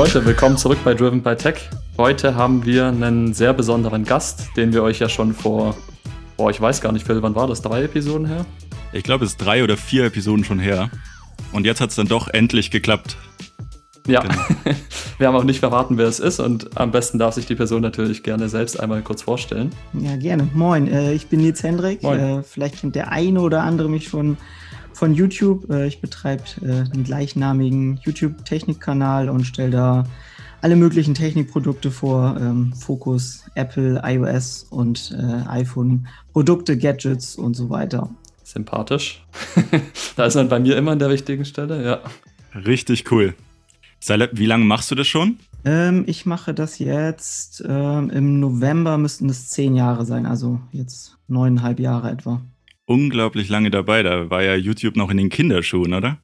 Leute, willkommen zurück bei Driven by Tech. Heute haben wir einen sehr besonderen Gast, den wir euch ja schon vor, boah, ich weiß gar nicht, Phil, wann war das? Drei Episoden her? Ich glaube, es ist drei oder vier Episoden schon her. Und jetzt hat es dann doch endlich geklappt. Ja, genau. wir haben auch nicht verraten, wer es ist und am besten darf sich die Person natürlich gerne selbst einmal kurz vorstellen. Ja, gerne. Moin, äh, ich bin Nils Hendrik. Äh, vielleicht kennt der eine oder andere mich schon von YouTube. Äh, ich betreibe äh, einen gleichnamigen YouTube-Technikkanal und stelle da alle möglichen Technikprodukte vor. Ähm, Fokus, Apple, iOS und äh, iPhone, Produkte, Gadgets und so weiter. Sympathisch. da ist man bei mir immer an der richtigen Stelle, ja. Richtig cool. Wie lange machst du das schon? Ähm, ich mache das jetzt ähm, im November müssten es zehn Jahre sein, also jetzt neuneinhalb Jahre etwa. Unglaublich lange dabei, da war ja YouTube noch in den Kinderschuhen, oder?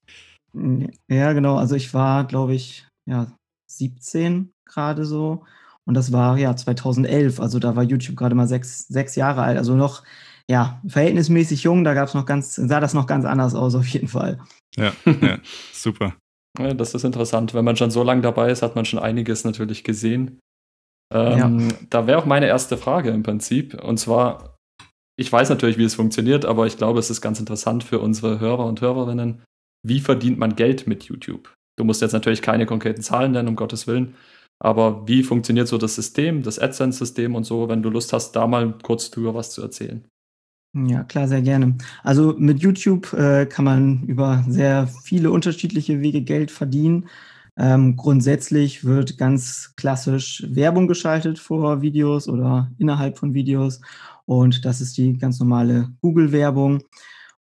Ja, genau. Also ich war, glaube ich, ja, 17 gerade so. Und das war ja 2011, also da war YouTube gerade mal sechs, sechs Jahre alt, also noch ja, verhältnismäßig jung, da gab es noch ganz, sah das noch ganz anders aus, auf jeden Fall. Ja, ja super. Ja, das ist interessant. Wenn man schon so lange dabei ist, hat man schon einiges natürlich gesehen. Ähm, ja. Da wäre auch meine erste Frage im Prinzip. Und zwar, ich weiß natürlich, wie es funktioniert, aber ich glaube, es ist ganz interessant für unsere Hörer und Hörerinnen. Wie verdient man Geld mit YouTube? Du musst jetzt natürlich keine konkreten Zahlen nennen, um Gottes Willen. Aber wie funktioniert so das System, das AdSense-System und so, wenn du Lust hast, da mal kurz drüber was zu erzählen? Ja, klar, sehr gerne. Also mit YouTube äh, kann man über sehr viele unterschiedliche Wege Geld verdienen. Ähm, grundsätzlich wird ganz klassisch Werbung geschaltet vor Videos oder innerhalb von Videos. Und das ist die ganz normale Google-Werbung.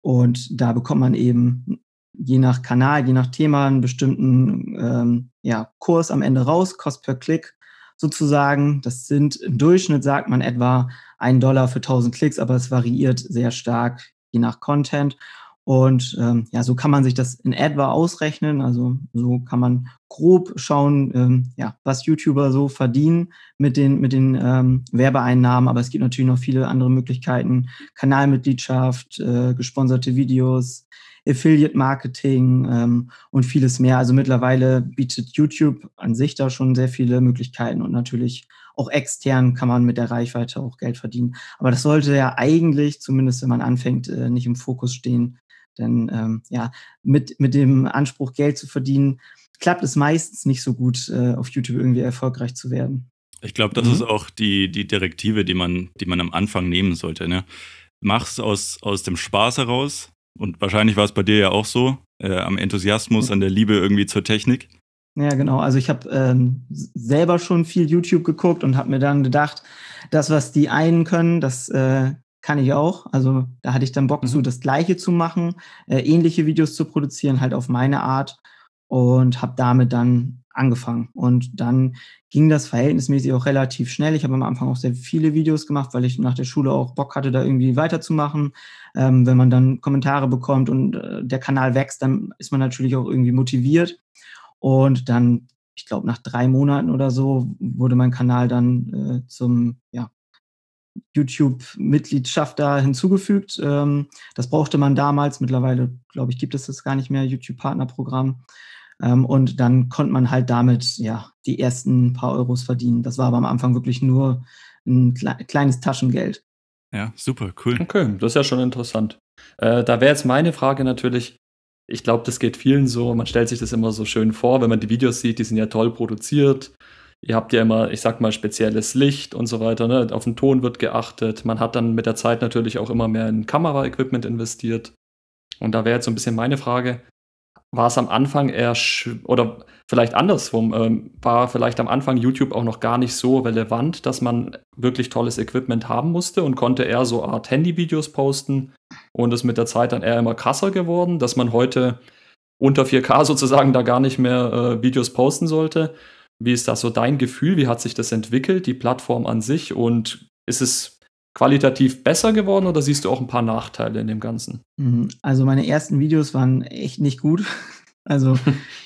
Und da bekommt man eben je nach Kanal, je nach Thema einen bestimmten ähm, ja, Kurs am Ende raus, Cost per Klick sozusagen. Das sind im Durchschnitt, sagt man, etwa ein Dollar für 1000 Klicks, aber es variiert sehr stark je nach Content. Und ähm, ja, so kann man sich das in etwa ausrechnen. Also so kann man grob schauen, ähm, ja, was YouTuber so verdienen mit den, mit den ähm, Werbeeinnahmen. Aber es gibt natürlich noch viele andere Möglichkeiten. Kanalmitgliedschaft, äh, gesponserte Videos, Affiliate Marketing ähm, und vieles mehr. Also mittlerweile bietet YouTube an sich da schon sehr viele Möglichkeiten und natürlich auch extern kann man mit der Reichweite auch Geld verdienen. Aber das sollte ja eigentlich, zumindest wenn man anfängt, äh, nicht im Fokus stehen. Denn ähm, ja, mit, mit dem Anspruch, Geld zu verdienen, klappt es meistens nicht so gut, äh, auf YouTube irgendwie erfolgreich zu werden. Ich glaube, das mhm. ist auch die, die Direktive, die man, die man am Anfang nehmen sollte. Ne? Mach's aus, aus dem Spaß heraus. Und wahrscheinlich war es bei dir ja auch so, äh, am Enthusiasmus, an der Liebe irgendwie zur Technik. Ja, genau. Also ich habe ähm, selber schon viel YouTube geguckt und habe mir dann gedacht, das, was die einen können, das äh, kann ich auch. Also da hatte ich dann Bock mhm. zu, das Gleiche zu machen, äh, ähnliche Videos zu produzieren, halt auf meine Art und habe damit dann angefangen. Und dann ging das verhältnismäßig auch relativ schnell. Ich habe am Anfang auch sehr viele Videos gemacht, weil ich nach der Schule auch Bock hatte, da irgendwie weiterzumachen. Ähm, wenn man dann Kommentare bekommt und äh, der Kanal wächst, dann ist man natürlich auch irgendwie motiviert. Und dann, ich glaube, nach drei Monaten oder so wurde mein Kanal dann äh, zum ja, YouTube-Mitgliedschaft da hinzugefügt. Ähm, das brauchte man damals. Mittlerweile, glaube ich, gibt es das gar nicht mehr, YouTube-Partnerprogramm. Ähm, und dann konnte man halt damit ja die ersten paar Euros verdienen. Das war aber am Anfang wirklich nur ein kleines Taschengeld. Ja, super, cool. Okay, das ist ja schon interessant. Äh, da wäre jetzt meine Frage natürlich, ich glaube, das geht vielen so. Man stellt sich das immer so schön vor, wenn man die Videos sieht, die sind ja toll produziert. Ihr habt ja immer, ich sag mal, spezielles Licht und so weiter. Ne? Auf den Ton wird geachtet. Man hat dann mit der Zeit natürlich auch immer mehr in Kameraequipment investiert. Und da wäre jetzt so ein bisschen meine Frage: war es am Anfang eher, oder vielleicht andersrum, ähm, war vielleicht am Anfang YouTube auch noch gar nicht so relevant, dass man wirklich tolles Equipment haben musste und konnte eher so Art Handyvideos posten und ist mit der Zeit dann eher immer krasser geworden, dass man heute unter 4K sozusagen da gar nicht mehr äh, Videos posten sollte. Wie ist das so dein Gefühl? Wie hat sich das entwickelt, die Plattform an sich? Und ist es qualitativ besser geworden oder siehst du auch ein paar Nachteile in dem Ganzen? Mhm. Also meine ersten Videos waren echt nicht gut. Also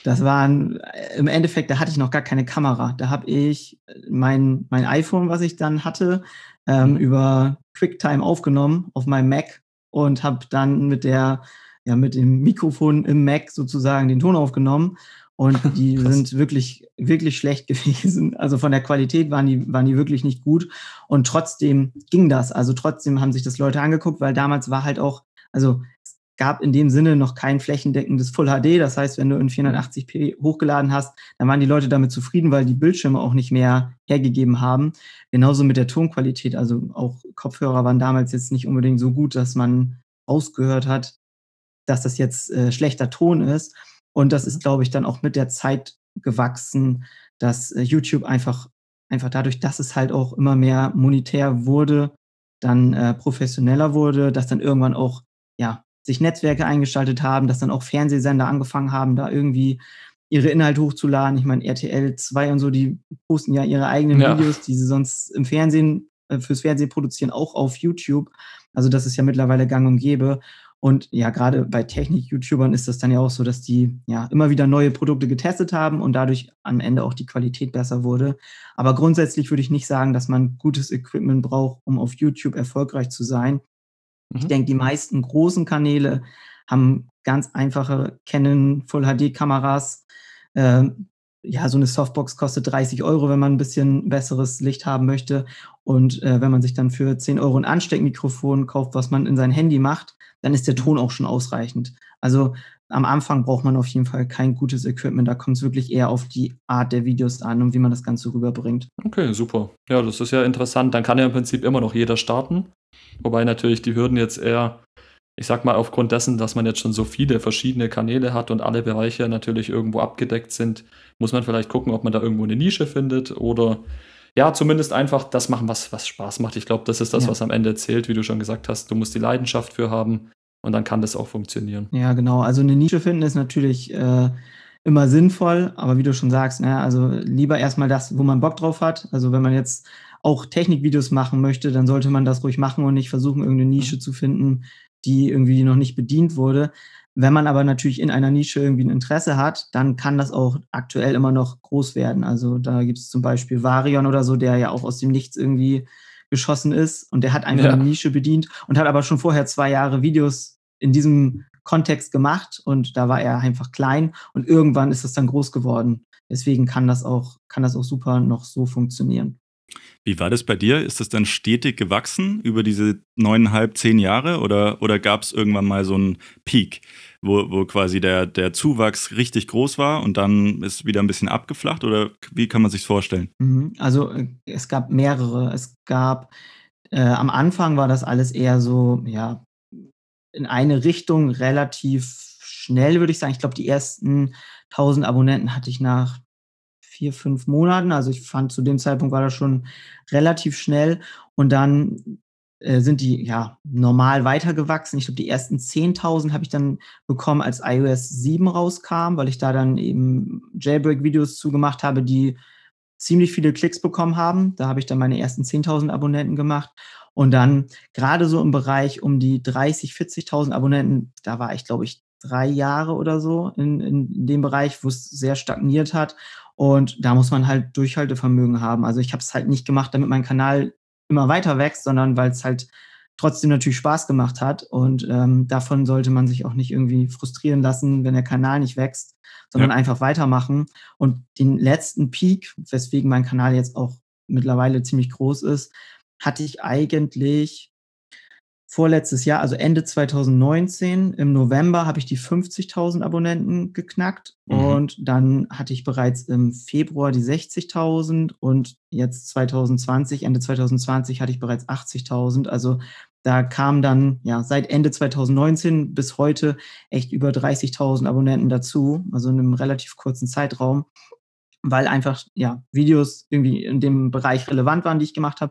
das waren äh, im Endeffekt, da hatte ich noch gar keine Kamera. Da habe ich mein, mein iPhone, was ich dann hatte, ähm, mhm. über QuickTime aufgenommen auf meinem Mac und habe dann mit der ja mit dem Mikrofon im Mac sozusagen den Ton aufgenommen und die sind wirklich, wirklich schlecht gewesen. Also von der Qualität waren die, waren die wirklich nicht gut. Und trotzdem ging das. Also trotzdem haben sich das Leute angeguckt, weil damals war halt auch, also es gab in dem Sinne noch kein flächendeckendes Full HD. Das heißt, wenn du in 480p hochgeladen hast, dann waren die Leute damit zufrieden, weil die Bildschirme auch nicht mehr hergegeben haben. Genauso mit der Tonqualität. Also auch Kopfhörer waren damals jetzt nicht unbedingt so gut, dass man ausgehört hat, dass das jetzt äh, schlechter Ton ist. Und das ist, glaube ich, dann auch mit der Zeit gewachsen, dass äh, YouTube einfach, einfach dadurch, dass es halt auch immer mehr monetär wurde, dann äh, professioneller wurde, dass dann irgendwann auch, ja, sich Netzwerke eingeschaltet haben, dass dann auch Fernsehsender angefangen haben, da irgendwie ihre Inhalte hochzuladen. Ich meine, RTL 2 und so, die posten ja ihre eigenen ja. Videos, die sie sonst im Fernsehen, äh, fürs Fernsehen produzieren, auch auf YouTube. Also das ist ja mittlerweile gang und gäbe. Und ja, gerade bei Technik-YouTubern ist das dann ja auch so, dass die ja immer wieder neue Produkte getestet haben und dadurch am Ende auch die Qualität besser wurde. Aber grundsätzlich würde ich nicht sagen, dass man gutes Equipment braucht, um auf YouTube erfolgreich zu sein. Mhm. Ich denke, die meisten großen Kanäle haben ganz einfache Canon Full HD Kameras. Ähm, ja, so eine Softbox kostet 30 Euro, wenn man ein bisschen besseres Licht haben möchte. Und äh, wenn man sich dann für 10 Euro ein Ansteckmikrofon kauft, was man in sein Handy macht, dann ist der. Ton auch schon ausreichend. Also am Anfang braucht man auf jeden Fall kein gutes Equipment. Da kommt es wirklich eher auf die Art der Videos an und wie man das Ganze rüberbringt. Okay, super. Ja, das ist ja interessant. Dann kann ja im Prinzip immer noch jeder starten. Wobei natürlich die Hürden jetzt eher, ich sag mal, aufgrund dessen, dass man jetzt schon so viele verschiedene Kanäle hat und alle Bereiche natürlich irgendwo abgedeckt sind, muss man vielleicht gucken, ob man da irgendwo eine Nische findet oder ja, zumindest einfach das machen, was, was Spaß macht. Ich glaube, das ist das, ja. was am Ende zählt, wie du schon gesagt hast. Du musst die Leidenschaft für haben und dann kann das auch funktionieren. Ja, genau. Also eine Nische finden ist natürlich äh, immer sinnvoll, aber wie du schon sagst, ne, also lieber erstmal das, wo man Bock drauf hat. Also wenn man jetzt auch Technikvideos machen möchte, dann sollte man das ruhig machen und nicht versuchen, irgendeine Nische zu finden, die irgendwie noch nicht bedient wurde. Wenn man aber natürlich in einer Nische irgendwie ein Interesse hat, dann kann das auch aktuell immer noch groß werden. Also da gibt es zum Beispiel Varion oder so, der ja auch aus dem Nichts irgendwie geschossen ist und der hat einfach ja. eine Nische bedient und hat aber schon vorher zwei Jahre Videos in diesem Kontext gemacht und da war er einfach klein und irgendwann ist es dann groß geworden. Deswegen kann das auch, kann das auch super noch so funktionieren. Wie war das bei dir? Ist das dann stetig gewachsen über diese neuneinhalb, zehn Jahre oder, oder gab es irgendwann mal so einen Peak, wo, wo quasi der, der Zuwachs richtig groß war und dann ist wieder ein bisschen abgeflacht oder wie kann man sich vorstellen? Mhm. Also äh, es gab mehrere. Es gab äh, am Anfang war das alles eher so, ja, in eine Richtung relativ schnell, würde ich sagen. Ich glaube, die ersten 1000 Abonnenten hatte ich nach vier, fünf Monaten. Also ich fand zu dem Zeitpunkt war das schon relativ schnell. Und dann äh, sind die ja normal weitergewachsen. Ich glaube, die ersten 10.000 habe ich dann bekommen, als iOS 7 rauskam, weil ich da dann eben Jailbreak-Videos zugemacht habe, die ziemlich viele Klicks bekommen haben. Da habe ich dann meine ersten 10.000 Abonnenten gemacht. Und dann gerade so im Bereich um die 30, 40.000 Abonnenten, da war ich, glaube ich, drei Jahre oder so in, in dem Bereich, wo es sehr stagniert hat. Und da muss man halt Durchhaltevermögen haben. Also ich habe es halt nicht gemacht, damit mein Kanal immer weiter wächst, sondern weil es halt trotzdem natürlich Spaß gemacht hat. Und ähm, davon sollte man sich auch nicht irgendwie frustrieren lassen, wenn der Kanal nicht wächst, sondern ja. einfach weitermachen. Und den letzten Peak, weswegen mein Kanal jetzt auch mittlerweile ziemlich groß ist, hatte ich eigentlich vorletztes Jahr, also Ende 2019, im November habe ich die 50.000 Abonnenten geknackt mhm. und dann hatte ich bereits im Februar die 60.000 und jetzt 2020, Ende 2020 hatte ich bereits 80.000. Also da kam dann ja seit Ende 2019 bis heute echt über 30.000 Abonnenten dazu, also in einem relativ kurzen Zeitraum weil einfach ja Videos irgendwie in dem Bereich relevant waren, die ich gemacht habe,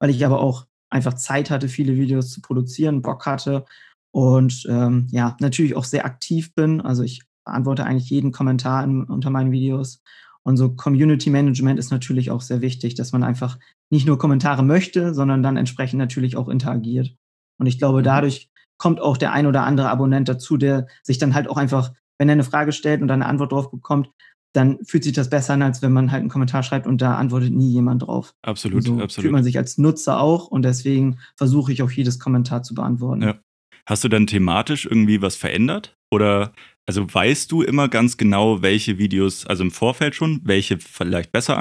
weil ich aber auch einfach Zeit hatte, viele Videos zu produzieren, Bock hatte und ähm, ja, natürlich auch sehr aktiv bin. Also ich beantworte eigentlich jeden Kommentar in, unter meinen Videos. Und so Community Management ist natürlich auch sehr wichtig, dass man einfach nicht nur Kommentare möchte, sondern dann entsprechend natürlich auch interagiert. Und ich glaube, mhm. dadurch kommt auch der ein oder andere Abonnent dazu, der sich dann halt auch einfach, wenn er eine Frage stellt und dann eine Antwort drauf bekommt, dann fühlt sich das besser an, als wenn man halt einen Kommentar schreibt und da antwortet nie jemand drauf. Absolut, so absolut. Fühlt man sich als Nutzer auch und deswegen versuche ich auch jedes Kommentar zu beantworten. Ja. Hast du dann thematisch irgendwie was verändert? Oder also weißt du immer ganz genau, welche Videos, also im Vorfeld schon, welche vielleicht besser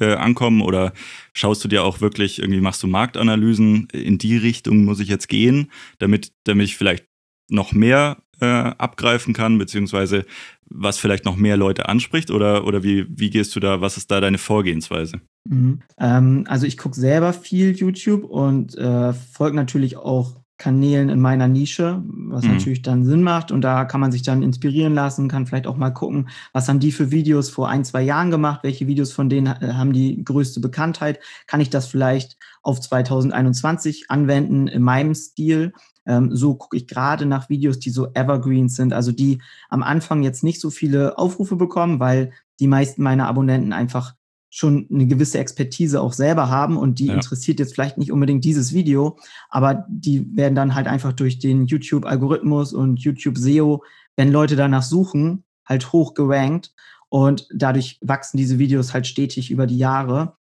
äh, ankommen oder schaust du dir auch wirklich, irgendwie machst du Marktanalysen, in die Richtung muss ich jetzt gehen, damit, damit ich vielleicht noch mehr äh, abgreifen kann, beziehungsweise was vielleicht noch mehr Leute anspricht oder, oder wie, wie gehst du da, was ist da deine Vorgehensweise? Mhm. Ähm, also ich gucke selber viel YouTube und äh, folge natürlich auch Kanälen in meiner Nische, was mhm. natürlich dann Sinn macht. Und da kann man sich dann inspirieren lassen, kann vielleicht auch mal gucken, was haben die für Videos vor ein, zwei Jahren gemacht, welche Videos von denen äh, haben die größte Bekanntheit. Kann ich das vielleicht auf 2021 anwenden in meinem Stil? Ähm, so gucke ich gerade nach Videos, die so Evergreens sind, also die am Anfang jetzt nicht so viele Aufrufe bekommen, weil die meisten meiner Abonnenten einfach schon eine gewisse Expertise auch selber haben und die ja. interessiert jetzt vielleicht nicht unbedingt dieses Video, aber die werden dann halt einfach durch den YouTube-Algorithmus und YouTube-SEO, wenn Leute danach suchen, halt hoch gerankt und dadurch wachsen diese Videos halt stetig über die Jahre.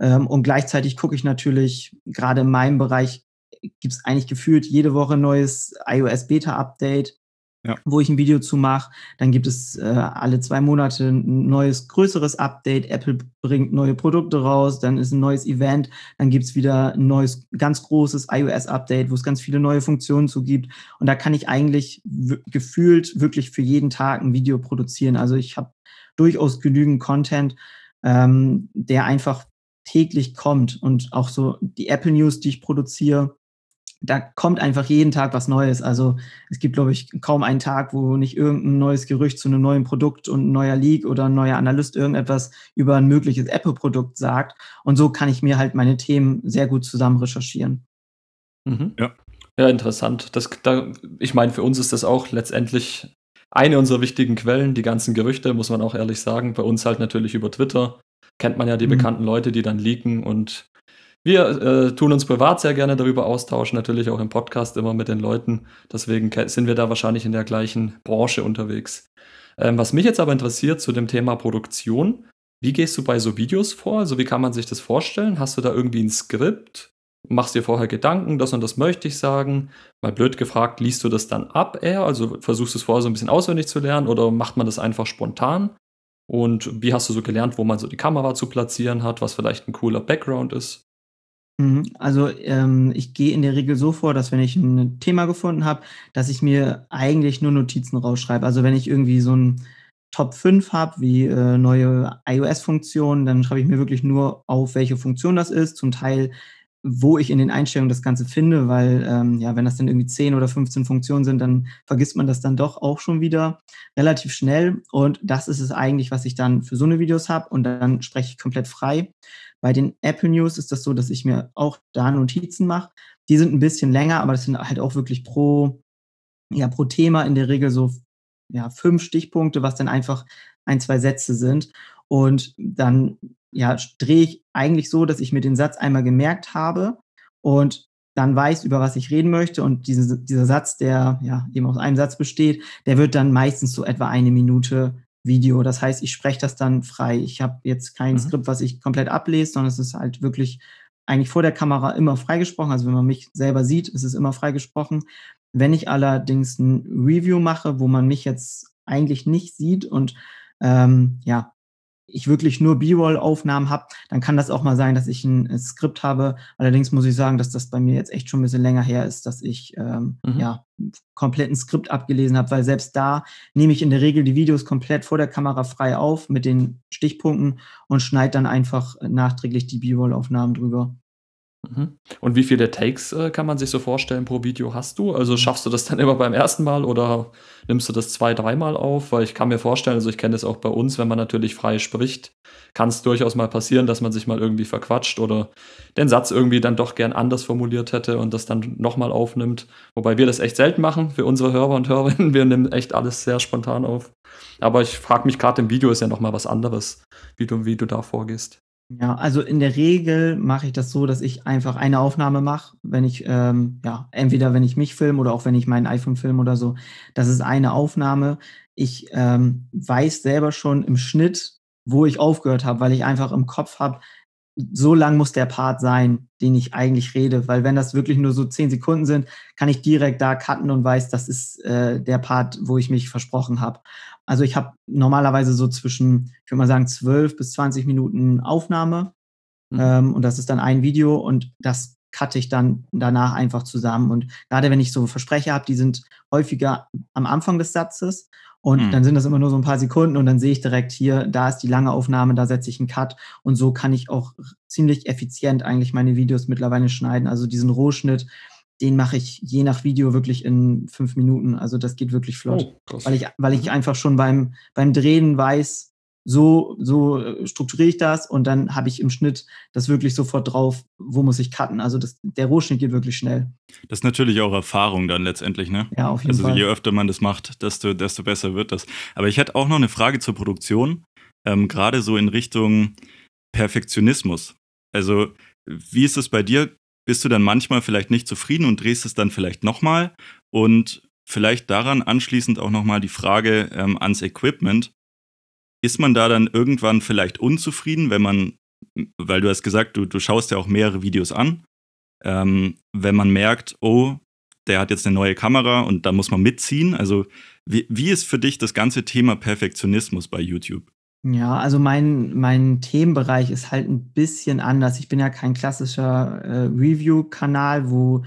Ähm, und gleichzeitig gucke ich natürlich, gerade in meinem Bereich gibt es eigentlich gefühlt jede Woche ein neues iOS-Beta-Update ja. wo ich ein Video zu mache. Dann gibt es äh, alle zwei Monate ein neues, größeres Update. Apple bringt neue Produkte raus, dann ist ein neues Event, dann gibt es wieder ein neues, ganz großes iOS-Update, wo es ganz viele neue Funktionen zu gibt. Und da kann ich eigentlich gefühlt wirklich für jeden Tag ein Video produzieren. Also ich habe durchaus genügend Content, ähm, der einfach täglich kommt. Und auch so die Apple News, die ich produziere, da kommt einfach jeden Tag was Neues. Also es gibt, glaube ich, kaum einen Tag, wo nicht irgendein neues Gerücht zu einem neuen Produkt und ein neuer Leak oder ein neuer Analyst irgendetwas über ein mögliches Apple-Produkt sagt. Und so kann ich mir halt meine Themen sehr gut zusammen recherchieren. Mhm. Ja. Ja, interessant. Das, da, ich meine, für uns ist das auch letztendlich eine unserer wichtigen Quellen, die ganzen Gerüchte, muss man auch ehrlich sagen. Bei uns halt natürlich über Twitter. Kennt man ja die mhm. bekannten Leute, die dann leaken und wir äh, tun uns privat sehr gerne darüber austauschen, natürlich auch im Podcast immer mit den Leuten. Deswegen sind wir da wahrscheinlich in der gleichen Branche unterwegs. Ähm, was mich jetzt aber interessiert zu dem Thema Produktion, wie gehst du bei so Videos vor? Also wie kann man sich das vorstellen? Hast du da irgendwie ein Skript? Machst dir vorher Gedanken, das und das möchte ich sagen? Mal blöd gefragt, liest du das dann ab eher? Also versuchst du es vorher so ein bisschen auswendig zu lernen oder macht man das einfach spontan? Und wie hast du so gelernt, wo man so die Kamera zu platzieren hat, was vielleicht ein cooler Background ist? Mhm. Also, ähm, ich gehe in der Regel so vor, dass wenn ich ein Thema gefunden habe, dass ich mir eigentlich nur Notizen rausschreibe. Also, wenn ich irgendwie so ein Top 5 habe, wie, äh, neue iOS-Funktionen, dann schreibe ich mir wirklich nur auf, welche Funktion das ist, zum Teil, wo ich in den Einstellungen das Ganze finde, weil, ähm, ja, wenn das dann irgendwie 10 oder 15 Funktionen sind, dann vergisst man das dann doch auch schon wieder relativ schnell. Und das ist es eigentlich, was ich dann für so eine Videos habe und dann spreche ich komplett frei. Bei den Apple News ist das so, dass ich mir auch da Notizen mache. Die sind ein bisschen länger, aber das sind halt auch wirklich pro, ja, pro Thema in der Regel so ja, fünf Stichpunkte, was dann einfach ein, zwei Sätze sind. Und dann ja, drehe ich eigentlich so, dass ich mir den Satz einmal gemerkt habe und dann weiß, über was ich reden möchte. Und diese, dieser Satz, der ja eben aus einem Satz besteht, der wird dann meistens so etwa eine Minute Video. Das heißt, ich spreche das dann frei. Ich habe jetzt kein mhm. Skript, was ich komplett ablese, sondern es ist halt wirklich eigentlich vor der Kamera immer freigesprochen. Also wenn man mich selber sieht, ist es immer freigesprochen. Wenn ich allerdings ein Review mache, wo man mich jetzt eigentlich nicht sieht und ähm, ja, ich wirklich nur B-Roll-Aufnahmen habe, dann kann das auch mal sein, dass ich ein Skript habe. Allerdings muss ich sagen, dass das bei mir jetzt echt schon ein bisschen länger her ist, dass ich ähm, mhm. ja komplett ein Skript abgelesen habe, weil selbst da nehme ich in der Regel die Videos komplett vor der Kamera frei auf mit den Stichpunkten und schneide dann einfach nachträglich die B-Roll-Aufnahmen drüber. Mhm. Und wie viele Takes äh, kann man sich so vorstellen pro Video hast du? Also schaffst du das dann immer beim ersten Mal oder nimmst du das zwei, dreimal auf? Weil ich kann mir vorstellen, also ich kenne das auch bei uns, wenn man natürlich frei spricht, kann es durchaus mal passieren, dass man sich mal irgendwie verquatscht oder den Satz irgendwie dann doch gern anders formuliert hätte und das dann nochmal aufnimmt. Wobei wir das echt selten machen für unsere Hörer und Hörerinnen. Wir nehmen echt alles sehr spontan auf. Aber ich frage mich gerade, im Video ist ja nochmal was anderes, wie du, wie du da vorgehst. Ja, also in der Regel mache ich das so, dass ich einfach eine Aufnahme mache, wenn ich, ähm, ja, entweder wenn ich mich filme oder auch wenn ich mein iPhone filme oder so. Das ist eine Aufnahme. Ich ähm, weiß selber schon im Schnitt, wo ich aufgehört habe, weil ich einfach im Kopf habe, so lang muss der Part sein, den ich eigentlich rede, weil wenn das wirklich nur so zehn Sekunden sind, kann ich direkt da cutten und weiß, das ist äh, der Part, wo ich mich versprochen habe. Also ich habe normalerweise so zwischen, ich würde mal sagen, zwölf bis zwanzig Minuten Aufnahme mhm. ähm, und das ist dann ein Video und das cutte ich dann danach einfach zusammen. Und gerade wenn ich so Versprecher habe, die sind häufiger am Anfang des Satzes und mhm. dann sind das immer nur so ein paar Sekunden und dann sehe ich direkt hier, da ist die lange Aufnahme, da setze ich einen Cut und so kann ich auch ziemlich effizient eigentlich meine Videos mittlerweile schneiden. Also diesen Rohschnitt, den mache ich je nach Video wirklich in fünf Minuten. Also das geht wirklich flott. Oh, weil ich, weil ich mhm. einfach schon beim, beim Drehen weiß, so, so äh, strukturiere ich das und dann habe ich im Schnitt das wirklich sofort drauf, wo muss ich cutten. Also das, der Rohschnitt geht wirklich schnell. Das ist natürlich auch Erfahrung dann letztendlich, ne? Ja, auf jeden also, Fall. Also je öfter man das macht, desto, desto besser wird das. Aber ich hätte auch noch eine Frage zur Produktion, ähm, gerade so in Richtung Perfektionismus. Also wie ist es bei dir? Bist du dann manchmal vielleicht nicht zufrieden und drehst es dann vielleicht nochmal? Und vielleicht daran anschließend auch nochmal die Frage ähm, ans Equipment ist man da dann irgendwann vielleicht unzufrieden, wenn man, weil du hast gesagt, du, du schaust ja auch mehrere Videos an, ähm, wenn man merkt, oh, der hat jetzt eine neue Kamera und da muss man mitziehen. Also wie, wie ist für dich das ganze Thema Perfektionismus bei YouTube? Ja, also mein, mein Themenbereich ist halt ein bisschen anders. Ich bin ja kein klassischer äh, Review-Kanal, wo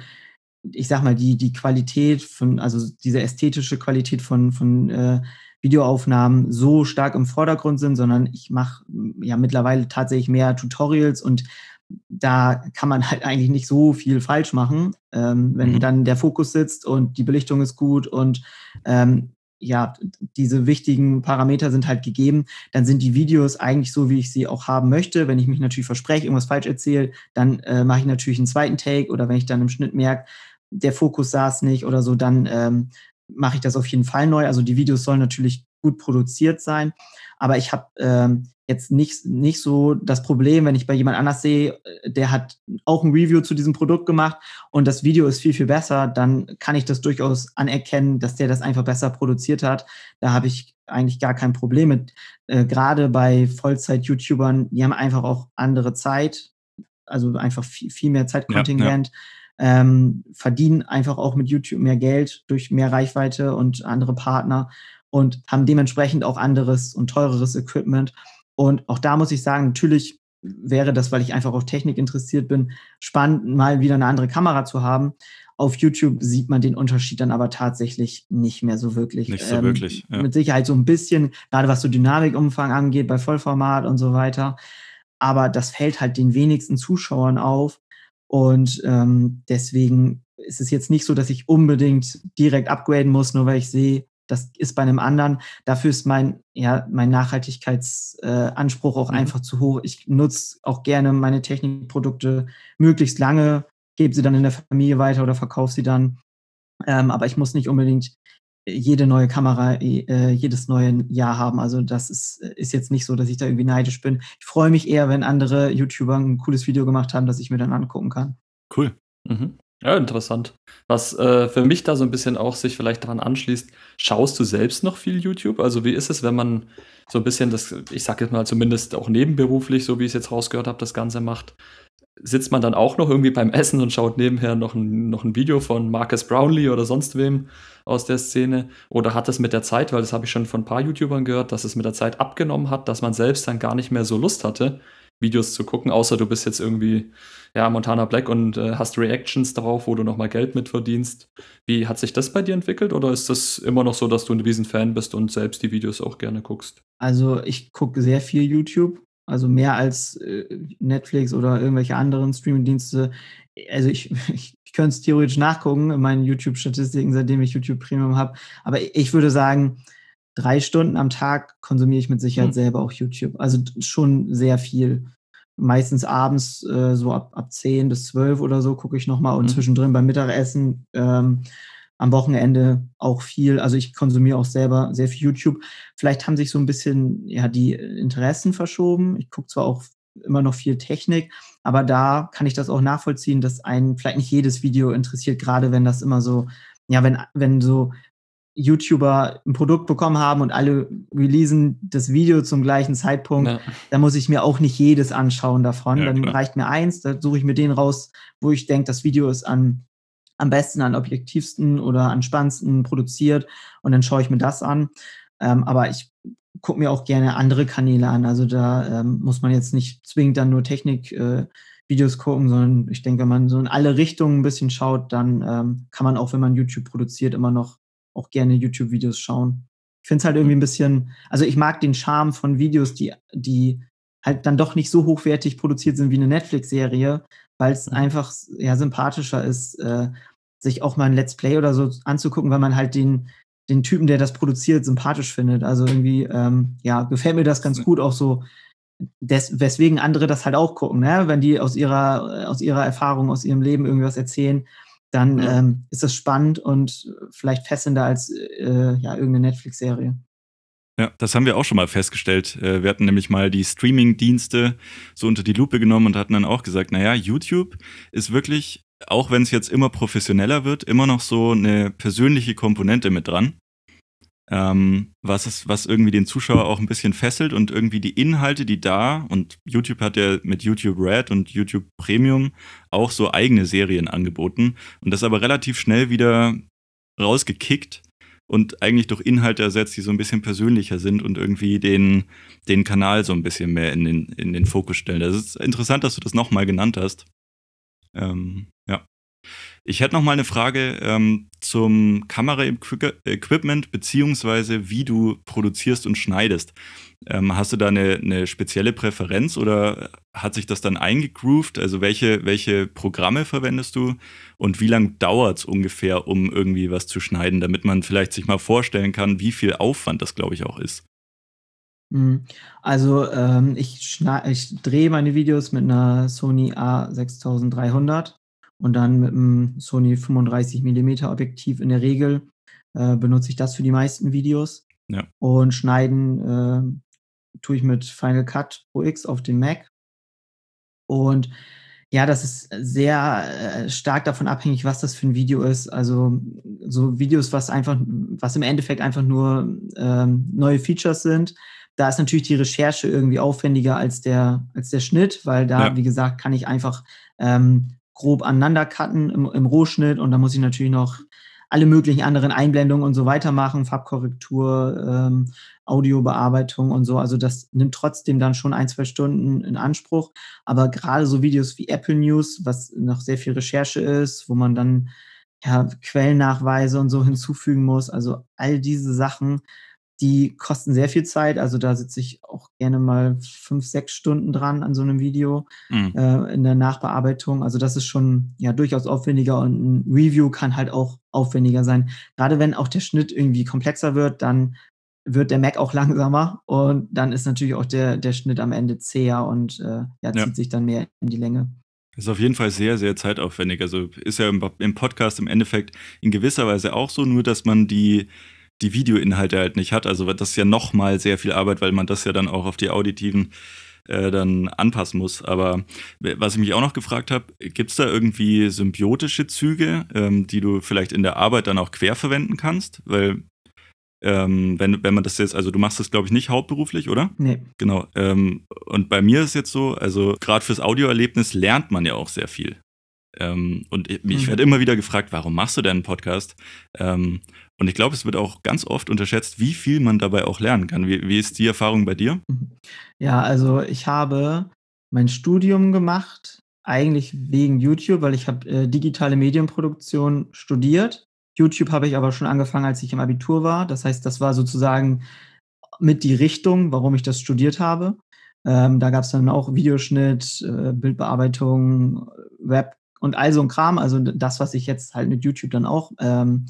ich sag mal, die, die Qualität von, also diese ästhetische Qualität von, von äh, Videoaufnahmen so stark im Vordergrund sind, sondern ich mache ja mittlerweile tatsächlich mehr Tutorials und da kann man halt eigentlich nicht so viel falsch machen, ähm, wenn mhm. dann der Fokus sitzt und die Belichtung ist gut und ähm, ja, diese wichtigen Parameter sind halt gegeben, dann sind die Videos eigentlich so, wie ich sie auch haben möchte. Wenn ich mich natürlich verspreche, irgendwas falsch erzähle, dann äh, mache ich natürlich einen zweiten Take oder wenn ich dann im Schnitt merke, der Fokus saß nicht oder so, dann ähm, mache ich das auf jeden Fall neu. Also die Videos sollen natürlich gut produziert sein, aber ich habe ähm, jetzt nicht, nicht so das Problem, wenn ich bei jemand anders sehe, äh, der hat auch ein Review zu diesem Produkt gemacht und das Video ist viel, viel besser, dann kann ich das durchaus anerkennen, dass der das einfach besser produziert hat. Da habe ich eigentlich gar kein Problem mit. Äh, Gerade bei Vollzeit-YouTubern, die haben einfach auch andere Zeit, also einfach viel, viel mehr Zeitkontingent. Ja, ja ähm, verdienen einfach auch mit YouTube mehr Geld durch mehr Reichweite und andere Partner und haben dementsprechend auch anderes und teureres Equipment. Und auch da muss ich sagen, natürlich wäre das, weil ich einfach auf Technik interessiert bin, spannend, mal wieder eine andere Kamera zu haben. Auf YouTube sieht man den Unterschied dann aber tatsächlich nicht mehr so wirklich. Nicht so ähm, wirklich. Ja. Mit Sicherheit so ein bisschen, gerade was so Dynamikumfang angeht, bei Vollformat und so weiter. Aber das fällt halt den wenigsten Zuschauern auf. Und ähm, deswegen ist es jetzt nicht so, dass ich unbedingt direkt upgraden muss, nur weil ich sehe, das ist bei einem anderen. Dafür ist mein, ja, mein Nachhaltigkeitsanspruch äh, auch mhm. einfach zu hoch. Ich nutze auch gerne meine Technikprodukte möglichst lange, gebe sie dann in der Familie weiter oder verkaufe sie dann. Ähm, aber ich muss nicht unbedingt jede neue Kamera äh, jedes neue Jahr haben. Also das ist, ist jetzt nicht so, dass ich da irgendwie neidisch bin. Ich freue mich eher, wenn andere YouTuber ein cooles Video gemacht haben, das ich mir dann angucken kann. Cool. Mhm. Ja, interessant. Was äh, für mich da so ein bisschen auch sich vielleicht daran anschließt, schaust du selbst noch viel YouTube? Also wie ist es, wenn man so ein bisschen das, ich sage jetzt mal zumindest auch nebenberuflich, so wie ich es jetzt rausgehört habe, das Ganze macht? Sitzt man dann auch noch irgendwie beim Essen und schaut nebenher noch ein, noch ein Video von Marcus Brownlee oder sonst wem aus der Szene? Oder hat es mit der Zeit, weil das habe ich schon von ein paar YouTubern gehört, dass es mit der Zeit abgenommen hat, dass man selbst dann gar nicht mehr so Lust hatte, Videos zu gucken, außer du bist jetzt irgendwie ja, Montana Black und äh, hast Reactions darauf, wo du nochmal Geld mitverdienst. Wie hat sich das bei dir entwickelt oder ist das immer noch so, dass du ein Riesenfan bist und selbst die Videos auch gerne guckst? Also ich gucke sehr viel YouTube, also mehr als äh, Netflix oder irgendwelche anderen Streaming-Dienste. Also ich, ich, ich könnte es theoretisch nachgucken in meinen YouTube-Statistiken, seitdem ich YouTube Premium habe. Aber ich würde sagen, drei Stunden am Tag konsumiere ich mit Sicherheit mhm. selber auch YouTube. Also schon sehr viel meistens abends äh, so ab, ab 10 bis 12 oder so gucke ich nochmal und mhm. zwischendrin beim Mittagessen ähm, am Wochenende auch viel. Also ich konsumiere auch selber sehr viel YouTube. Vielleicht haben sich so ein bisschen ja die Interessen verschoben. Ich gucke zwar auch immer noch viel Technik, aber da kann ich das auch nachvollziehen, dass einen vielleicht nicht jedes Video interessiert, gerade wenn das immer so, ja, wenn, wenn so YouTuber ein Produkt bekommen haben und alle releasen das Video zum gleichen Zeitpunkt, ja. da muss ich mir auch nicht jedes anschauen davon. Ja, dann reicht mir eins, da suche ich mir den raus, wo ich denke, das Video ist an, am besten, am objektivsten oder am spannendsten produziert und dann schaue ich mir das an. Ähm, aber ich gucke mir auch gerne andere Kanäle an. Also da ähm, muss man jetzt nicht zwingend dann nur Technik-Videos äh, gucken, sondern ich denke, wenn man so in alle Richtungen ein bisschen schaut, dann ähm, kann man auch, wenn man YouTube produziert, immer noch auch gerne YouTube-Videos schauen. Ich finde es halt irgendwie ein bisschen, also ich mag den Charme von Videos, die, die halt dann doch nicht so hochwertig produziert sind wie eine Netflix-Serie, weil es mhm. einfach ja sympathischer ist, äh, sich auch mal ein Let's Play oder so anzugucken, weil man halt den, den Typen, der das produziert, sympathisch findet. Also irgendwie, ähm, ja, gefällt mir das ganz gut, auch so, des, weswegen andere das halt auch gucken, ne? wenn die aus ihrer, aus ihrer Erfahrung, aus ihrem Leben irgendwas erzählen, dann ja. ähm, ist das spannend und vielleicht fesselnder als äh, ja, irgendeine Netflix-Serie. Ja, das haben wir auch schon mal festgestellt. Äh, wir hatten nämlich mal die Streaming-Dienste so unter die Lupe genommen und hatten dann auch gesagt, naja, YouTube ist wirklich, auch wenn es jetzt immer professioneller wird, immer noch so eine persönliche Komponente mit dran ähm, was, ist, was irgendwie den Zuschauer auch ein bisschen fesselt und irgendwie die Inhalte, die da, und YouTube hat ja mit YouTube Red und YouTube Premium auch so eigene Serien angeboten und das aber relativ schnell wieder rausgekickt und eigentlich durch Inhalte ersetzt, die so ein bisschen persönlicher sind und irgendwie den, den Kanal so ein bisschen mehr in den, in den Fokus stellen. Das ist interessant, dass du das nochmal genannt hast. Ähm, ja. Ich hätte noch mal eine Frage ähm, zum Kameraequipment beziehungsweise wie du produzierst und schneidest. Ähm, hast du da eine, eine, spezielle Präferenz oder hat sich das dann eingegroovt? Also welche, welche Programme verwendest du und wie lange dauert es ungefähr, um irgendwie was zu schneiden, damit man vielleicht sich mal vorstellen kann, wie viel Aufwand das, glaube ich, auch ist? Mhm. Also ähm, ich, ich drehe meine Videos mit einer Sony A6300 und dann mit einem Sony 35 mm Objektiv in der Regel äh, benutze ich das für die meisten Videos. Ja. Und schneiden äh, tue ich mit Final Cut Pro X auf dem Mac. Und ja, das ist sehr äh, stark davon abhängig, was das für ein Video ist. Also so Videos, was einfach, was im Endeffekt einfach nur ähm, neue Features sind. Da ist natürlich die Recherche irgendwie aufwendiger als der, als der Schnitt, weil da, ja. wie gesagt, kann ich einfach ähm, grob aneinander cutten im, im Rohschnitt und da muss ich natürlich noch alle möglichen anderen Einblendungen und so weiter machen, Farbkorrektur, ähm, Audiobearbeitung und so. Also das nimmt trotzdem dann schon ein, zwei Stunden in Anspruch. Aber gerade so Videos wie Apple News, was noch sehr viel Recherche ist, wo man dann ja, Quellennachweise und so hinzufügen muss, also all diese Sachen, die kosten sehr viel Zeit. Also da sitze ich auch gerne mal fünf, sechs Stunden dran an so einem Video mhm. äh, in der Nachbearbeitung. Also das ist schon ja durchaus aufwendiger und ein Review kann halt auch aufwendiger sein. Gerade wenn auch der Schnitt irgendwie komplexer wird, dann wird der Mac auch langsamer und dann ist natürlich auch der, der Schnitt am Ende zäher und äh, ja, zieht ja. sich dann mehr in die Länge. Ist auf jeden Fall sehr, sehr zeitaufwendig. Also ist ja im, im Podcast im Endeffekt in gewisser Weise auch so, nur dass man die die Videoinhalte halt nicht hat. Also das ist ja nochmal sehr viel Arbeit, weil man das ja dann auch auf die auditiven äh, dann anpassen muss. Aber was ich mich auch noch gefragt habe, gibt es da irgendwie symbiotische Züge, ähm, die du vielleicht in der Arbeit dann auch quer verwenden kannst? Weil ähm, wenn, wenn man das jetzt, also du machst das, glaube ich, nicht hauptberuflich, oder? Nee. Genau. Ähm, und bei mir ist jetzt so, also gerade fürs Audioerlebnis lernt man ja auch sehr viel. Ähm, und ich, ich mhm. werde immer wieder gefragt, warum machst du denn einen Podcast? Und ich glaube, es wird auch ganz oft unterschätzt, wie viel man dabei auch lernen kann. Wie, wie ist die Erfahrung bei dir? Mhm. Ja, also ich habe mein Studium gemacht, eigentlich wegen YouTube, weil ich habe äh, digitale Medienproduktion studiert. YouTube habe ich aber schon angefangen, als ich im Abitur war. Das heißt, das war sozusagen mit die Richtung, warum ich das studiert habe. Ähm, da gab es dann auch Videoschnitt, äh, Bildbearbeitung, Web und all so ein Kram. Also das, was ich jetzt halt mit YouTube dann auch ähm,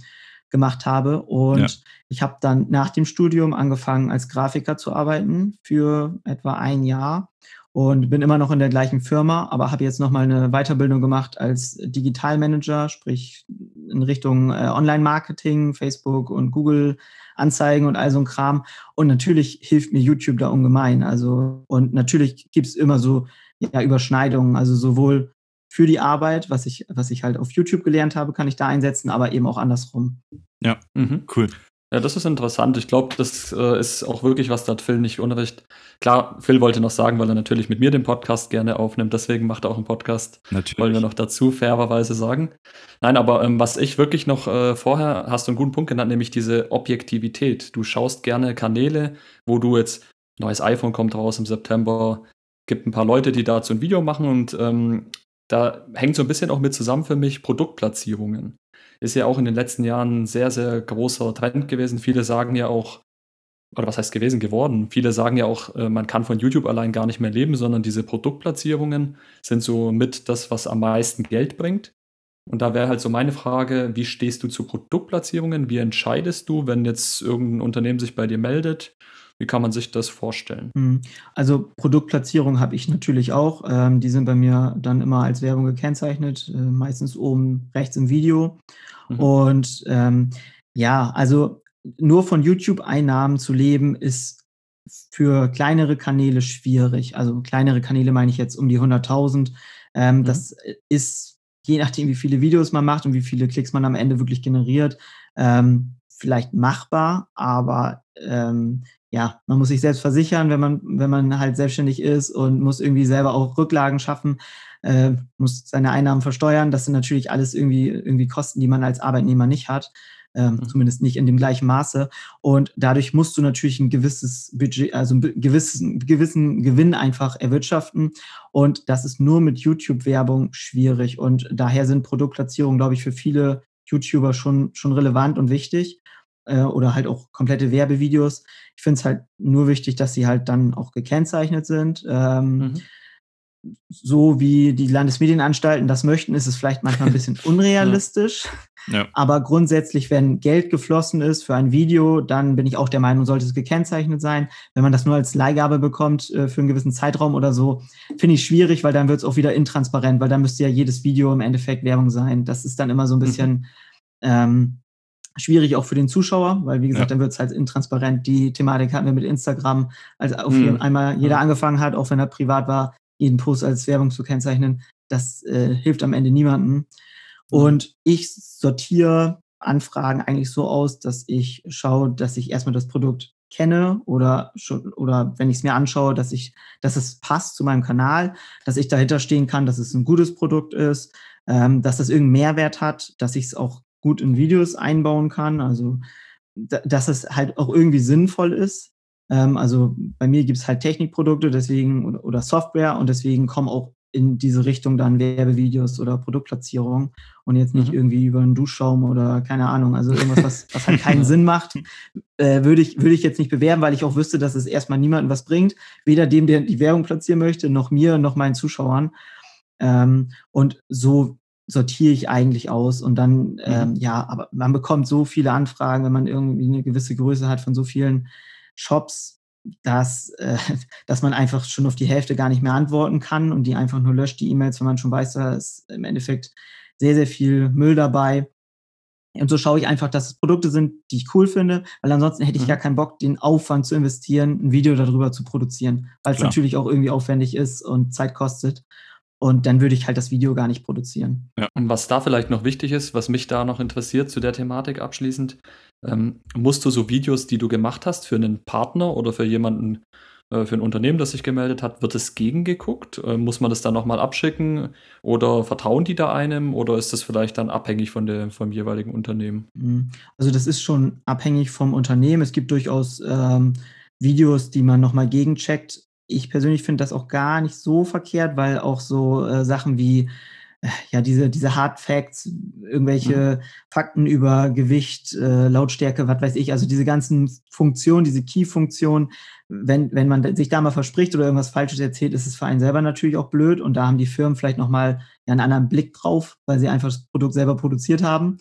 gemacht habe. Und ja. ich habe dann nach dem Studium angefangen, als Grafiker zu arbeiten für etwa ein Jahr und bin immer noch in der gleichen Firma, aber habe jetzt nochmal eine Weiterbildung gemacht als Digitalmanager, sprich in Richtung äh, Online-Marketing, Facebook und Google Anzeigen und all so ein Kram. Und natürlich hilft mir YouTube da ungemein. Also, und natürlich gibt es immer so ja, Überschneidungen, also sowohl für die Arbeit, was ich, was ich halt auf YouTube gelernt habe, kann ich da einsetzen, aber eben auch andersrum. Ja, mhm. cool. Ja, das ist interessant. Ich glaube, das äh, ist auch wirklich was, da hat Phil nicht Unrecht. Klar, Phil wollte noch sagen, weil er natürlich mit mir den Podcast gerne aufnimmt, deswegen macht er auch einen Podcast. Natürlich. Wollen wir noch dazu fairerweise sagen. Nein, aber ähm, was ich wirklich noch äh, vorher, hast du einen guten Punkt genannt, nämlich diese Objektivität. Du schaust gerne Kanäle, wo du jetzt, neues iPhone kommt raus im September, gibt ein paar Leute, die dazu ein Video machen und ähm, da hängt so ein bisschen auch mit zusammen für mich Produktplatzierungen ist ja auch in den letzten Jahren ein sehr, sehr großer Trend gewesen. Viele sagen ja auch, oder was heißt gewesen, geworden. Viele sagen ja auch, äh, man kann von YouTube allein gar nicht mehr leben, sondern diese Produktplatzierungen sind so mit das, was am meisten Geld bringt. Und da wäre halt so meine Frage, wie stehst du zu Produktplatzierungen? Wie entscheidest du, wenn jetzt irgendein Unternehmen sich bei dir meldet? Wie kann man sich das vorstellen? Hm. Also Produktplatzierung habe ich natürlich auch. Ähm, die sind bei mir dann immer als Werbung gekennzeichnet, äh, meistens oben rechts im Video. Mhm. Und ähm, ja, also nur von YouTube-Einnahmen zu leben, ist für kleinere Kanäle schwierig. Also kleinere Kanäle meine ich jetzt um die 100.000. Ähm, mhm. Das ist je nachdem, wie viele Videos man macht und wie viele Klicks man am Ende wirklich generiert, ähm, vielleicht machbar, aber ähm, ja, man muss sich selbst versichern, wenn man, wenn man halt selbstständig ist und muss irgendwie selber auch Rücklagen schaffen, äh, muss seine Einnahmen versteuern. Das sind natürlich alles irgendwie, irgendwie Kosten, die man als Arbeitnehmer nicht hat. Ähm, mhm. Zumindest nicht in dem gleichen Maße. Und dadurch musst du natürlich ein gewisses Budget, also einen gewissen, gewissen Gewinn einfach erwirtschaften. Und das ist nur mit YouTube-Werbung schwierig. Und daher sind Produktplatzierungen, glaube ich, für viele YouTuber schon, schon relevant und wichtig äh, oder halt auch komplette Werbevideos. Ich finde es halt nur wichtig, dass sie halt dann auch gekennzeichnet sind. Ähm, mhm. So wie die Landesmedienanstalten das möchten, ist es vielleicht manchmal ein bisschen unrealistisch. Ja. Aber grundsätzlich, wenn Geld geflossen ist für ein Video, dann bin ich auch der Meinung, sollte es gekennzeichnet sein. Wenn man das nur als Leihgabe bekommt äh, für einen gewissen Zeitraum oder so, finde ich schwierig, weil dann wird es auch wieder intransparent, weil dann müsste ja jedes Video im Endeffekt Werbung sein. Das ist dann immer so ein mhm. bisschen mhm. ähm, schwierig auch für den Zuschauer, weil wie gesagt, ja. dann wird es halt intransparent. Die Thematik hatten wir mit Instagram, als auf mhm. einmal jeder ja. angefangen hat, auch wenn er privat war, jeden Post als Werbung zu kennzeichnen. Das äh, hilft am Ende niemandem. Mhm. Und ich sortiere Anfragen eigentlich so aus, dass ich schaue, dass ich erstmal das Produkt kenne oder schon, oder wenn ich es mir anschaue, dass ich, dass es passt zu meinem Kanal, dass ich dahinter stehen kann, dass es ein gutes Produkt ist, ähm, dass das irgendeinen Mehrwert hat, dass ich es auch gut in Videos einbauen kann. Also, dass es halt auch irgendwie sinnvoll ist. Ähm, also bei mir gibt es halt Technikprodukte, deswegen oder, oder, Software und deswegen kommen auch in diese Richtung dann Werbevideos oder Produktplatzierungen und jetzt nicht mhm. irgendwie über einen Duschschaum oder keine Ahnung, also irgendwas, was, was halt keinen Sinn macht, äh, würde ich, würde ich jetzt nicht bewerben, weil ich auch wüsste, dass es erstmal niemandem was bringt, weder dem, der die Werbung platzieren möchte, noch mir, noch meinen Zuschauern. Ähm, und so sortiere ich eigentlich aus und dann, mhm. ähm, ja, aber man bekommt so viele Anfragen, wenn man irgendwie eine gewisse Größe hat von so vielen Shops, dass, äh, dass man einfach schon auf die Hälfte gar nicht mehr antworten kann und die einfach nur löscht, die E-Mails, wenn man schon weiß, da ist im Endeffekt sehr, sehr viel Müll dabei. Und so schaue ich einfach, dass es Produkte sind, die ich cool finde, weil ansonsten hätte ich mhm. gar keinen Bock, den Aufwand zu investieren, ein Video darüber zu produzieren, weil es natürlich auch irgendwie aufwendig ist und Zeit kostet. Und dann würde ich halt das Video gar nicht produzieren. Ja. Und was da vielleicht noch wichtig ist, was mich da noch interessiert zu der Thematik abschließend, ähm, musst du so Videos, die du gemacht hast, für einen Partner oder für jemanden, äh, für ein Unternehmen, das sich gemeldet hat, wird es gegengeguckt? Äh, muss man das dann nochmal abschicken oder vertrauen die da einem oder ist das vielleicht dann abhängig von der, vom jeweiligen Unternehmen? Mhm. Also das ist schon abhängig vom Unternehmen. Es gibt durchaus ähm, Videos, die man nochmal gegencheckt ich persönlich finde das auch gar nicht so verkehrt, weil auch so äh, Sachen wie äh, ja diese diese Hard Facts, irgendwelche mhm. Fakten über Gewicht, äh, Lautstärke, was weiß ich, also diese ganzen Funktionen, diese Key-Funktionen, wenn wenn man sich da mal verspricht oder irgendwas Falsches erzählt, ist es für einen selber natürlich auch blöd und da haben die Firmen vielleicht noch mal ja, einen anderen Blick drauf, weil sie einfach das Produkt selber produziert haben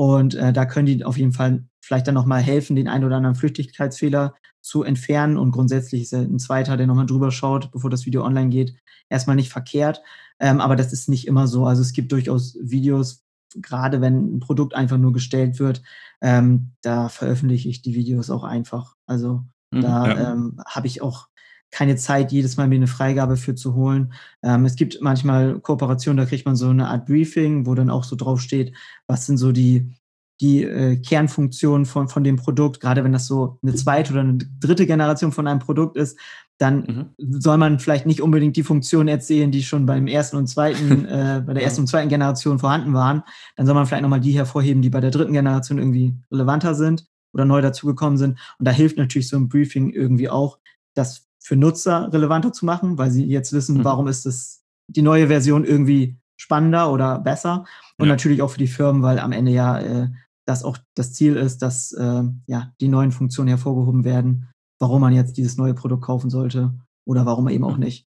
und äh, da können die auf jeden Fall vielleicht dann nochmal helfen, den einen oder anderen Flüchtigkeitsfehler zu entfernen. Und grundsätzlich ist ja ein zweiter, der nochmal drüber schaut, bevor das Video online geht, erstmal nicht verkehrt. Ähm, aber das ist nicht immer so. Also es gibt durchaus Videos, gerade wenn ein Produkt einfach nur gestellt wird, ähm, da veröffentliche ich die Videos auch einfach. Also mhm, da ja. ähm, habe ich auch keine Zeit, jedes Mal mir eine Freigabe für zu holen. Ähm, es gibt manchmal Kooperationen, da kriegt man so eine Art Briefing, wo dann auch so drauf steht, was sind so die die äh, Kernfunktion von, von dem Produkt, gerade wenn das so eine zweite oder eine dritte Generation von einem Produkt ist, dann mhm. soll man vielleicht nicht unbedingt die Funktionen erzählen, die schon beim ersten und zweiten, äh, bei der ersten und zweiten Generation vorhanden waren. Dann soll man vielleicht nochmal die hervorheben, die bei der dritten Generation irgendwie relevanter sind oder neu dazugekommen sind. Und da hilft natürlich so ein Briefing irgendwie auch, das für Nutzer relevanter zu machen, weil sie jetzt wissen, mhm. warum ist das die neue Version irgendwie spannender oder besser. Und ja. natürlich auch für die Firmen, weil am Ende ja äh, das auch das Ziel ist, dass äh, ja die neuen Funktionen hervorgehoben werden, warum man jetzt dieses neue Produkt kaufen sollte oder warum eben auch mhm. nicht.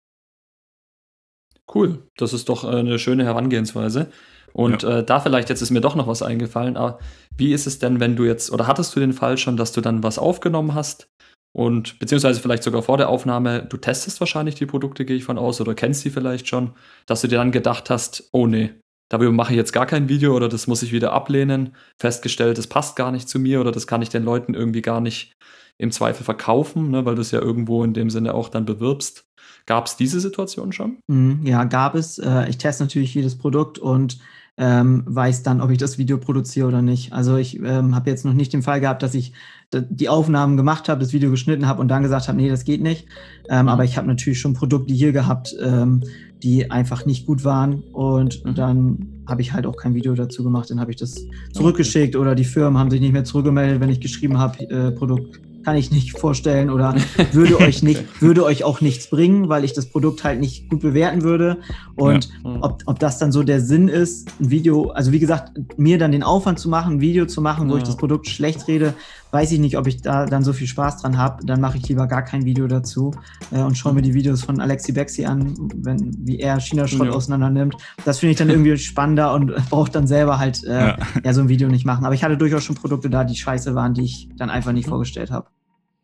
Cool, das ist doch äh, eine schöne Herangehensweise. Und ja. äh, da vielleicht, jetzt ist mir doch noch was eingefallen, aber wie ist es denn, wenn du jetzt, oder hattest du den Fall schon, dass du dann was aufgenommen hast und beziehungsweise vielleicht sogar vor der Aufnahme, du testest wahrscheinlich die Produkte, gehe ich von aus, oder kennst sie vielleicht schon, dass du dir dann gedacht hast, oh nee, darüber mache ich jetzt gar kein Video oder das muss ich wieder ablehnen, festgestellt, das passt gar nicht zu mir oder das kann ich den Leuten irgendwie gar nicht im Zweifel verkaufen, ne, weil du es ja irgendwo in dem Sinne auch dann bewirbst. Gab es diese Situation schon? Mhm, ja, gab es. Äh, ich teste natürlich jedes Produkt und ähm, weiß dann, ob ich das Video produziere oder nicht. Also ich ähm, habe jetzt noch nicht den Fall gehabt, dass ich die Aufnahmen gemacht habe, das Video geschnitten habe und dann gesagt habe, nee, das geht nicht. Ähm, mhm. Aber ich habe natürlich schon Produkte hier gehabt, ähm, die einfach nicht gut waren. Und mhm. dann habe ich halt auch kein Video dazu gemacht. Dann habe ich das zurückgeschickt oder die Firmen haben sich nicht mehr zurückgemeldet, wenn ich geschrieben habe, äh, Produkt kann ich nicht vorstellen oder würde euch nicht, würde euch auch nichts bringen, weil ich das Produkt halt nicht gut bewerten würde. Und ja. Hm. ob, ob das dann so der Sinn ist, ein Video, also wie gesagt, mir dann den Aufwand zu machen, ein Video zu machen, wo ja. ich das Produkt schlecht rede, weiß ich nicht, ob ich da dann so viel Spaß dran habe. Dann mache ich lieber gar kein Video dazu äh, und schaue mir die Videos von Alexi Bexi an, wenn, wie er China-Schrott ja. auseinander nimmt. Das finde ich dann irgendwie spannender und braucht dann selber halt äh, ja. ja. so ein Video nicht machen. Aber ich hatte durchaus schon Produkte da, die scheiße waren, die ich dann einfach nicht mhm. vorgestellt habe.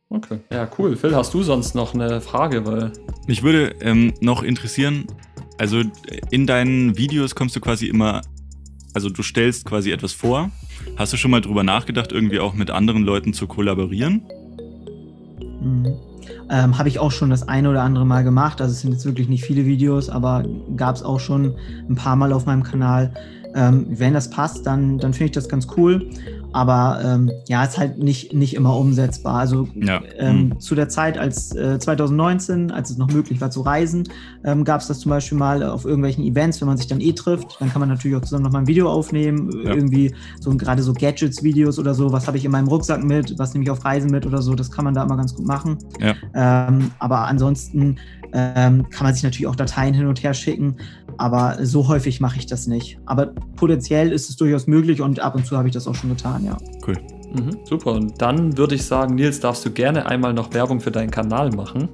Okay. Ja, cool. Phil, hast du sonst noch eine Frage? Weil Mich würde ähm, noch interessieren, also in deinen Videos kommst du quasi immer, also du stellst quasi etwas vor. Hast du schon mal drüber nachgedacht, irgendwie auch mit anderen Leuten zu kollaborieren? Mhm. Ähm, Habe ich auch schon das eine oder andere Mal gemacht. Also es sind jetzt wirklich nicht viele Videos, aber gab es auch schon ein paar Mal auf meinem Kanal. Ähm, wenn das passt, dann, dann finde ich das ganz cool. Aber ähm, ja, ist halt nicht, nicht immer umsetzbar. Also ja. ähm, mhm. zu der Zeit, als äh, 2019, als es noch möglich war zu reisen, ähm, gab es das zum Beispiel mal auf irgendwelchen Events, wenn man sich dann eh trifft, dann kann man natürlich auch zusammen nochmal ein Video aufnehmen, ja. irgendwie so gerade so Gadgets-Videos oder so, was habe ich in meinem Rucksack mit, was nehme ich auf Reisen mit oder so, das kann man da immer ganz gut machen. Ja. Ähm, aber ansonsten ähm, kann man sich natürlich auch Dateien hin und her schicken, aber so häufig mache ich das nicht. Aber potenziell ist es durchaus möglich und ab und zu habe ich das auch schon getan, ja. Cool. Mhm, super. Und dann würde ich sagen, Nils, darfst du gerne einmal noch Werbung für deinen Kanal machen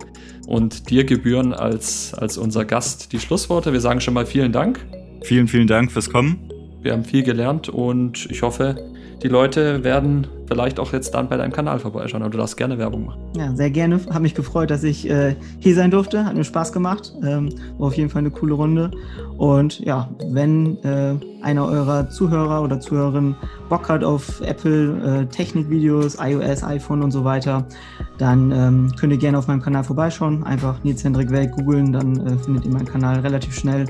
und dir gebühren als, als unser Gast die Schlussworte. Wir sagen schon mal vielen Dank. Vielen, vielen Dank fürs Kommen. Wir haben viel gelernt und ich hoffe, die Leute werden vielleicht auch jetzt dann bei deinem Kanal vorbeischauen. Aber du darfst gerne Werbung machen. Ja, sehr gerne. Hat mich gefreut, dass ich äh, hier sein durfte. Hat mir Spaß gemacht. Ähm, war auf jeden Fall eine coole Runde. Und ja, wenn äh, einer eurer Zuhörer oder Zuhörerinnen Bock hat auf Apple äh, Technikvideos, iOS, iPhone und so weiter, dann ähm, könnt ihr gerne auf meinem Kanal vorbeischauen. Einfach Nils Hendrik Welt googeln, dann äh, findet ihr meinen Kanal relativ schnell.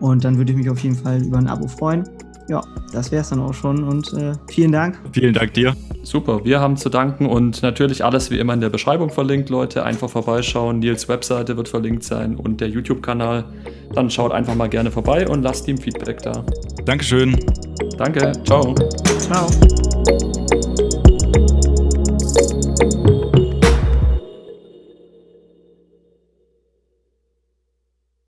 Und dann würde ich mich auf jeden Fall über ein Abo freuen ja, das wäre es dann auch schon und äh, vielen Dank. Vielen Dank dir. Super, wir haben zu danken und natürlich alles wie immer in der Beschreibung verlinkt, Leute. Einfach vorbeischauen. Nils Webseite wird verlinkt sein und der YouTube-Kanal. Dann schaut einfach mal gerne vorbei und lasst ihm Feedback da. Dankeschön. Danke, ciao. Ciao.